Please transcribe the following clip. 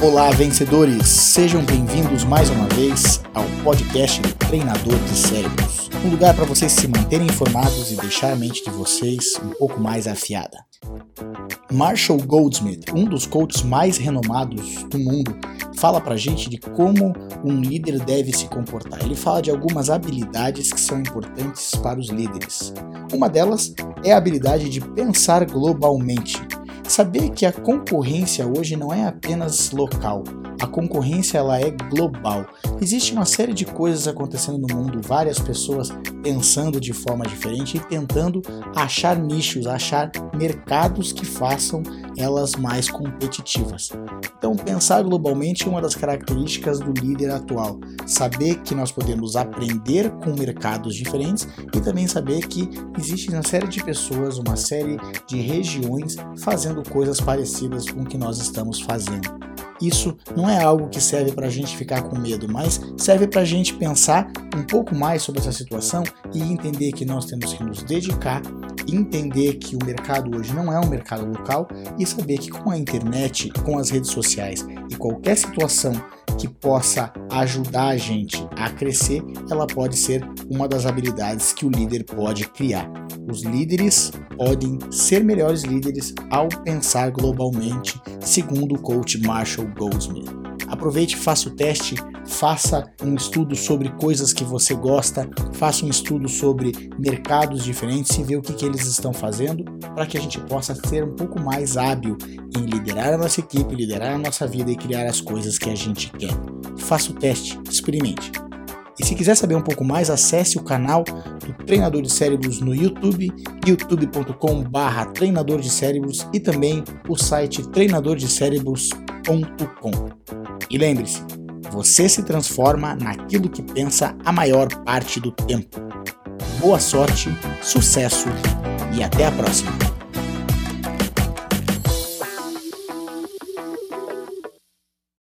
Olá, vencedores! Sejam bem-vindos mais uma vez ao podcast do Treinador de Cérebros um lugar para vocês se manterem informados e deixar a mente de vocês um pouco mais afiada. Marshall Goldsmith, um dos coaches mais renomados do mundo, fala pra gente de como um líder deve se comportar. Ele fala de algumas habilidades que são importantes para os líderes. Uma delas é a habilidade de pensar globalmente. Saber que a concorrência hoje não é apenas local, a concorrência ela é global. Existe uma série de coisas acontecendo no mundo, várias pessoas pensando de forma diferente e tentando achar nichos, achar mercados que façam elas mais competitivas. Então, pensar globalmente é uma das características do líder atual. Saber que nós podemos aprender com mercados diferentes e também saber que existe uma série de pessoas, uma série de regiões fazendo coisas parecidas com o que nós estamos fazendo. Isso não é algo que serve para a gente ficar com medo, mas serve para a gente pensar um pouco mais sobre essa situação e entender que nós temos que nos dedicar, entender que o mercado hoje não é um mercado local e saber que com a internet, com as redes sociais e qualquer situação que possa ajudar a gente a crescer, ela pode ser uma das habilidades que o líder pode criar. Os líderes podem ser melhores líderes ao pensar globalmente, segundo o coach Marshall Goldsmith. Aproveite, faça o teste, faça um estudo sobre coisas que você gosta, faça um estudo sobre mercados diferentes e ver o que, que eles estão fazendo para que a gente possa ser um pouco mais hábil em liderar a nossa equipe, liderar a nossa vida e criar as coisas que a gente quer. Faça o teste, experimente. E se quiser saber um pouco mais, acesse o canal do Treinador de Cérebros no YouTube, youtube.com/barra Treinador de Cérebros e também o site treinadordecerebros.com. E lembre-se, você se transforma naquilo que pensa a maior parte do tempo. Boa sorte, sucesso e até a próxima!